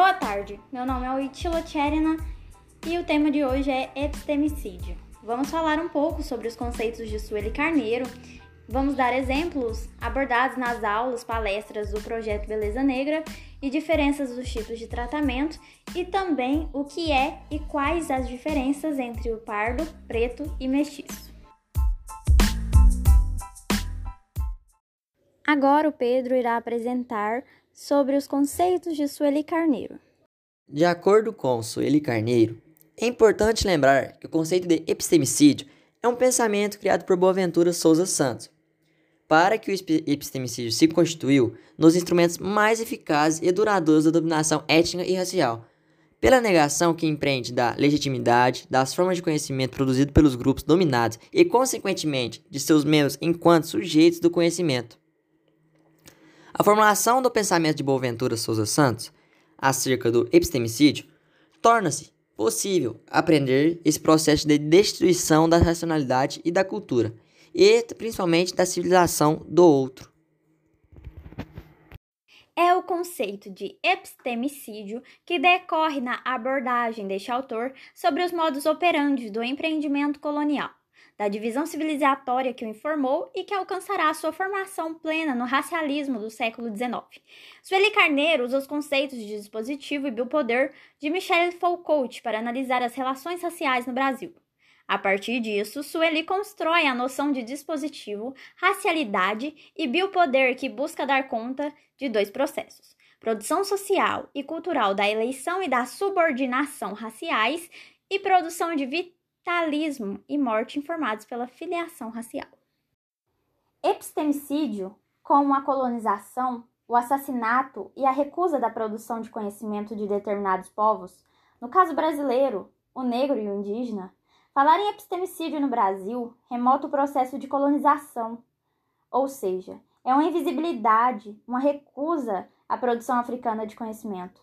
Boa tarde, meu nome é Oitila Tcherina e o tema de hoje é epistemicídio. Vamos falar um pouco sobre os conceitos de Sueli Carneiro, vamos dar exemplos abordados nas aulas, palestras do projeto Beleza Negra e diferenças dos tipos de tratamento e também o que é e quais as diferenças entre o pardo, preto e mestiço. Agora o Pedro irá apresentar sobre os conceitos de Sueli Carneiro. De acordo com Sueli Carneiro, é importante lembrar que o conceito de epistemicídio é um pensamento criado por Boaventura Souza Santos, para que o epistemicídio se constituiu nos instrumentos mais eficazes e duradouros da dominação étnica e racial, pela negação que empreende da legitimidade das formas de conhecimento produzido pelos grupos dominados e, consequentemente, de seus membros enquanto sujeitos do conhecimento. A formulação do pensamento de Boaventura Souza Santos acerca do epistemicídio torna-se possível aprender esse processo de destruição da racionalidade e da cultura, e principalmente da civilização do outro. É o conceito de epistemicídio que decorre na abordagem deste autor sobre os modos operantes do empreendimento colonial da divisão civilizatória que o informou e que alcançará sua formação plena no racialismo do século XIX. Sueli Carneiro usa os conceitos de dispositivo e biopoder de Michel Foucault para analisar as relações raciais no Brasil. A partir disso, Sueli constrói a noção de dispositivo, racialidade e biopoder que busca dar conta de dois processos: produção social e cultural da eleição e da subordinação raciais e produção de talismo e morte informados pela filiação racial. Epistemicídio, como a colonização, o assassinato e a recusa da produção de conhecimento de determinados povos, no caso brasileiro, o negro e o indígena, falar em epistemicídio no Brasil remota o processo de colonização, ou seja, é uma invisibilidade, uma recusa à produção africana de conhecimento.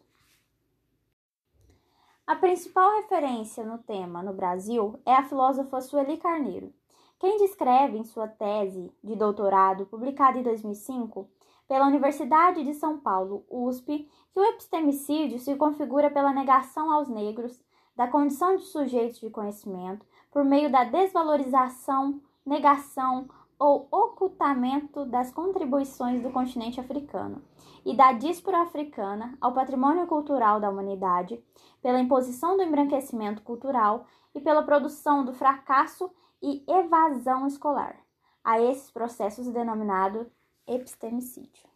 A principal referência no tema no Brasil é a filósofa Sueli Carneiro, quem descreve em sua tese de doutorado, publicada em 2005 pela Universidade de São Paulo, USP, que o epistemicídio se configura pela negação aos negros da condição de sujeitos de conhecimento por meio da desvalorização, negação ou ocultamento das contribuições do continente africano e da diáspora africana ao patrimônio cultural da humanidade, pela imposição do embranquecimento cultural e pela produção do fracasso e evasão escolar. A esses processos denominado epistemicídio.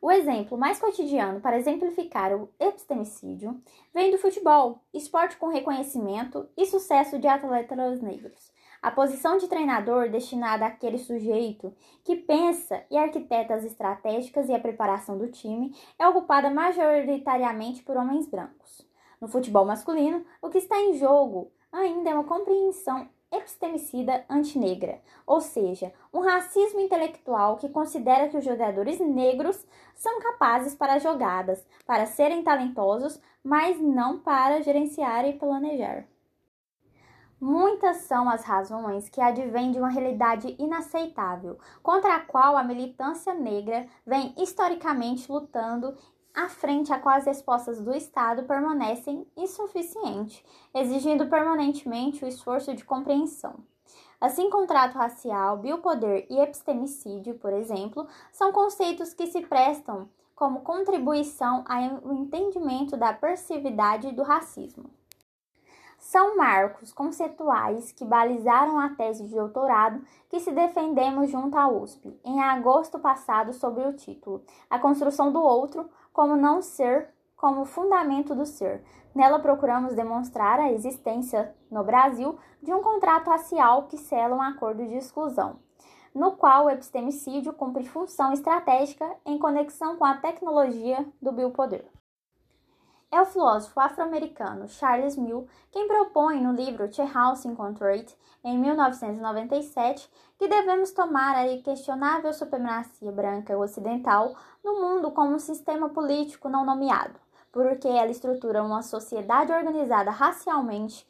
O exemplo mais cotidiano para exemplificar o epistemicídio vem do futebol, esporte com reconhecimento e sucesso de atletas negros. A posição de treinador destinada àquele sujeito que pensa e arquiteta as estratégicas e a preparação do time é ocupada majoritariamente por homens brancos. No futebol masculino, o que está em jogo ainda é uma compreensão epistemicida antinegra, ou seja, um racismo intelectual que considera que os jogadores negros são capazes para jogadas, para serem talentosos, mas não para gerenciar e planejar. Muitas são as razões que advêm de uma realidade inaceitável, contra a qual a militância negra vem historicamente lutando à frente a qual as respostas do Estado permanecem insuficientes, exigindo permanentemente o esforço de compreensão. Assim, contrato racial, biopoder e epistemicídio, por exemplo, são conceitos que se prestam como contribuição ao entendimento da persividade do racismo. São marcos conceituais que balizaram a tese de doutorado que se defendemos junto à USP em agosto passado sobre o título A Construção do Outro como Não Ser como Fundamento do Ser. Nela procuramos demonstrar a existência no Brasil de um contrato racial que sela um acordo de exclusão, no qual o epistemicídio cumpre função estratégica em conexão com a tecnologia do biopoder. É o filósofo afro-americano Charles Mill quem propõe no livro The House Incorporated, em 1997, que devemos tomar a questionável supremacia branca ocidental no mundo como um sistema político não nomeado, porque ela estrutura uma sociedade organizada racialmente,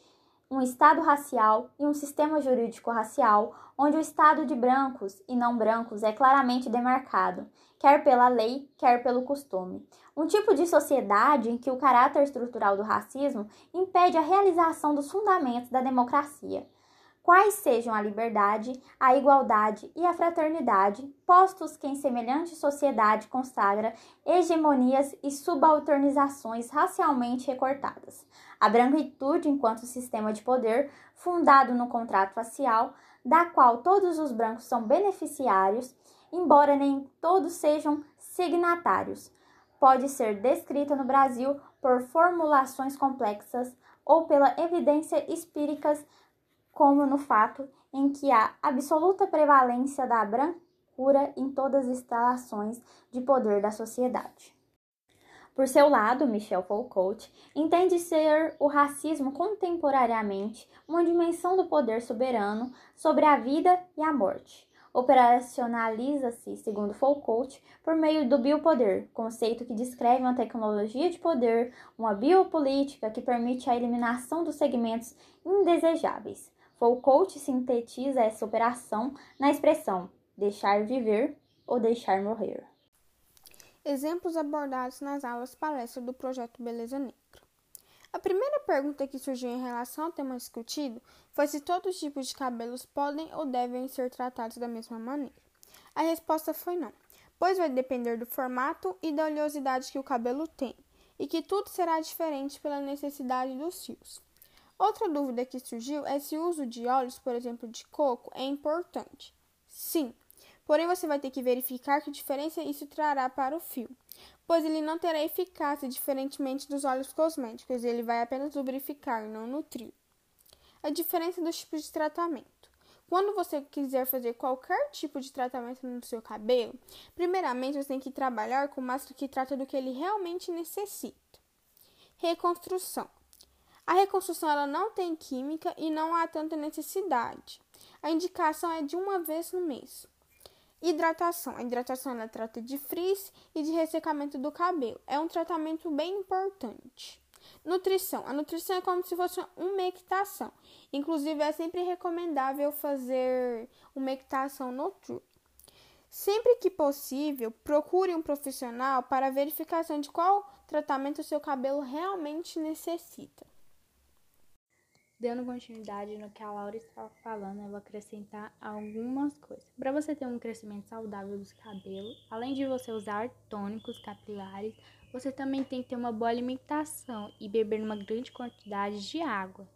um Estado racial e um sistema jurídico racial, onde o Estado de brancos e não brancos é claramente demarcado, quer pela lei, quer pelo costume. Um tipo de sociedade em que o caráter estrutural do racismo impede a realização dos fundamentos da democracia quais sejam a liberdade, a igualdade e a fraternidade, postos que em semelhante sociedade consagra hegemonias e subalternizações racialmente recortadas. A branquitude enquanto sistema de poder, fundado no contrato racial, da qual todos os brancos são beneficiários, embora nem todos sejam signatários, pode ser descrita no Brasil por formulações complexas ou pela evidência espíricas como no fato em que há absoluta prevalência da brancura em todas as instalações de poder da sociedade. Por seu lado, Michel Foucault entende ser o racismo contemporaneamente uma dimensão do poder soberano sobre a vida e a morte. Operacionaliza-se, segundo Foucault, por meio do biopoder, conceito que descreve uma tecnologia de poder, uma biopolítica que permite a eliminação dos segmentos indesejáveis, Foucault sintetiza essa operação na expressão deixar viver ou deixar morrer. Exemplos abordados nas aulas palestra do projeto Beleza Negra. A primeira pergunta que surgiu em relação ao tema discutido foi se todos os tipos de cabelos podem ou devem ser tratados da mesma maneira. A resposta foi não, pois vai depender do formato e da oleosidade que o cabelo tem, e que tudo será diferente pela necessidade dos fios. Outra dúvida que surgiu é se o uso de óleos, por exemplo, de coco, é importante. Sim, porém você vai ter que verificar que diferença isso trará para o fio, pois ele não terá eficácia diferentemente dos óleos cosméticos, ele vai apenas lubrificar, não nutrir. A diferença dos tipos de tratamento. Quando você quiser fazer qualquer tipo de tratamento no seu cabelo, primeiramente você tem que trabalhar com máscara que trata do que ele realmente necessita. Reconstrução. A reconstrução ela não tem química e não há tanta necessidade. A indicação é de uma vez no mês. Hidratação. A hidratação ela trata de frizz e de ressecamento do cabelo. É um tratamento bem importante. Nutrição. A nutrição é como se fosse uma equitação. Inclusive, é sempre recomendável fazer uma equitação noturna. Sempre que possível, procure um profissional para verificação de qual tratamento o seu cabelo realmente necessita. Dando continuidade no que a Laura estava falando, eu vou acrescentar algumas coisas. Para você ter um crescimento saudável dos cabelos, além de você usar tônicos capilares, você também tem que ter uma boa alimentação e beber uma grande quantidade de água.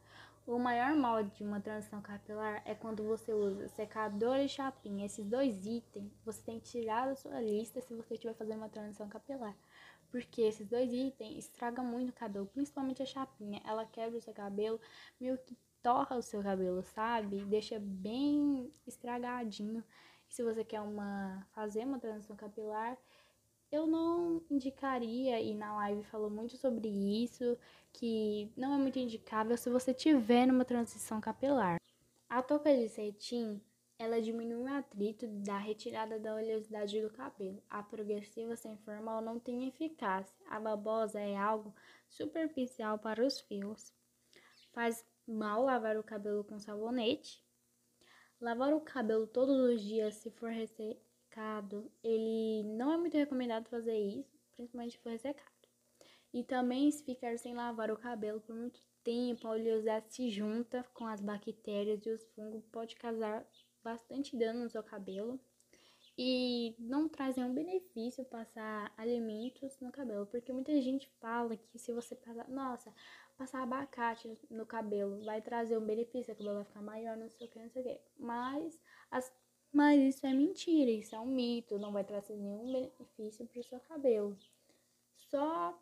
O maior modo de uma transição capilar é quando você usa secador e chapinha. Esses dois itens você tem que tirar da sua lista se você estiver fazendo uma transição capilar. Porque esses dois itens estragam muito o cabelo, principalmente a chapinha. Ela quebra o seu cabelo, meio que torra o seu cabelo, sabe? Deixa bem estragadinho. E se você quer uma fazer uma transição capilar, eu não indicaria, e na live falou muito sobre isso, que não é muito indicável se você tiver numa transição capilar. A touca de cetim ela diminui o atrito da retirada da oleosidade do cabelo. A progressiva sem formal não tem eficácia. A babosa é algo superficial para os fios. Faz mal lavar o cabelo com sabonete. Lavar o cabelo todos os dias se for ressecado, ele não é muito recomendado fazer isso, principalmente se for ressecado. E também se ficar sem lavar o cabelo por muito tempo, a oleosidade se junta com as bactérias e os fungos pode causar bastante dano no seu cabelo e não traz nenhum benefício passar alimentos no cabelo, porque muita gente fala que se você passar, nossa, passar abacate no cabelo vai trazer um benefício, o cabelo vai ficar maior, não sei o que, não sei o que. Mas, as, mas isso é mentira, isso é um mito, não vai trazer nenhum benefício para o seu cabelo. Só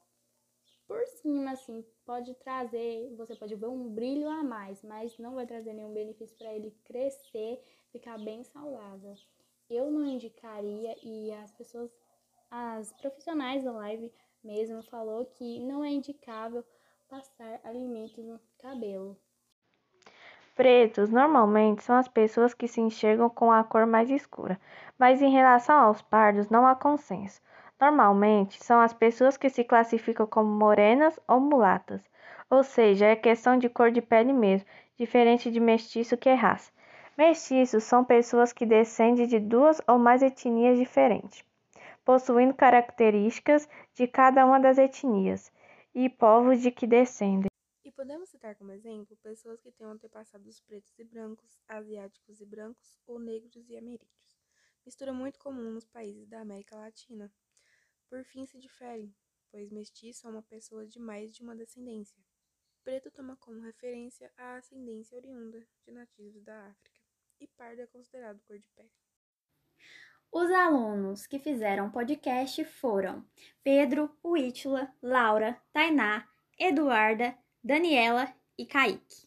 por cima, assim, pode trazer, você pode ver um brilho a mais, mas não vai trazer nenhum benefício para ele crescer ficar bem saudável. Eu não indicaria e as pessoas, as profissionais da live mesmo falou que não é indicável passar alimentos no cabelo. Pretos normalmente são as pessoas que se enxergam com a cor mais escura, mas em relação aos pardos não há consenso. Normalmente são as pessoas que se classificam como morenas ou mulatas, ou seja, é questão de cor de pele mesmo, diferente de mestiço que é raça. Mestiços são pessoas que descendem de duas ou mais etnias diferentes, possuindo características de cada uma das etnias e povos de que descendem. E podemos citar como exemplo pessoas que têm antepassados pretos e brancos, asiáticos e brancos ou negros e ameríndios. Mistura muito comum nos países da América Latina. Por fim, se diferem, pois mestiço é uma pessoa de mais de uma descendência. Preto toma como referência a ascendência oriunda de nativos da África e pardo é considerado cor de pele. Os alunos que fizeram podcast foram Pedro, Huítila, Laura, Tainá, Eduarda, Daniela e Kaique.